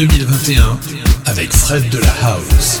2021 avec Fred de la House.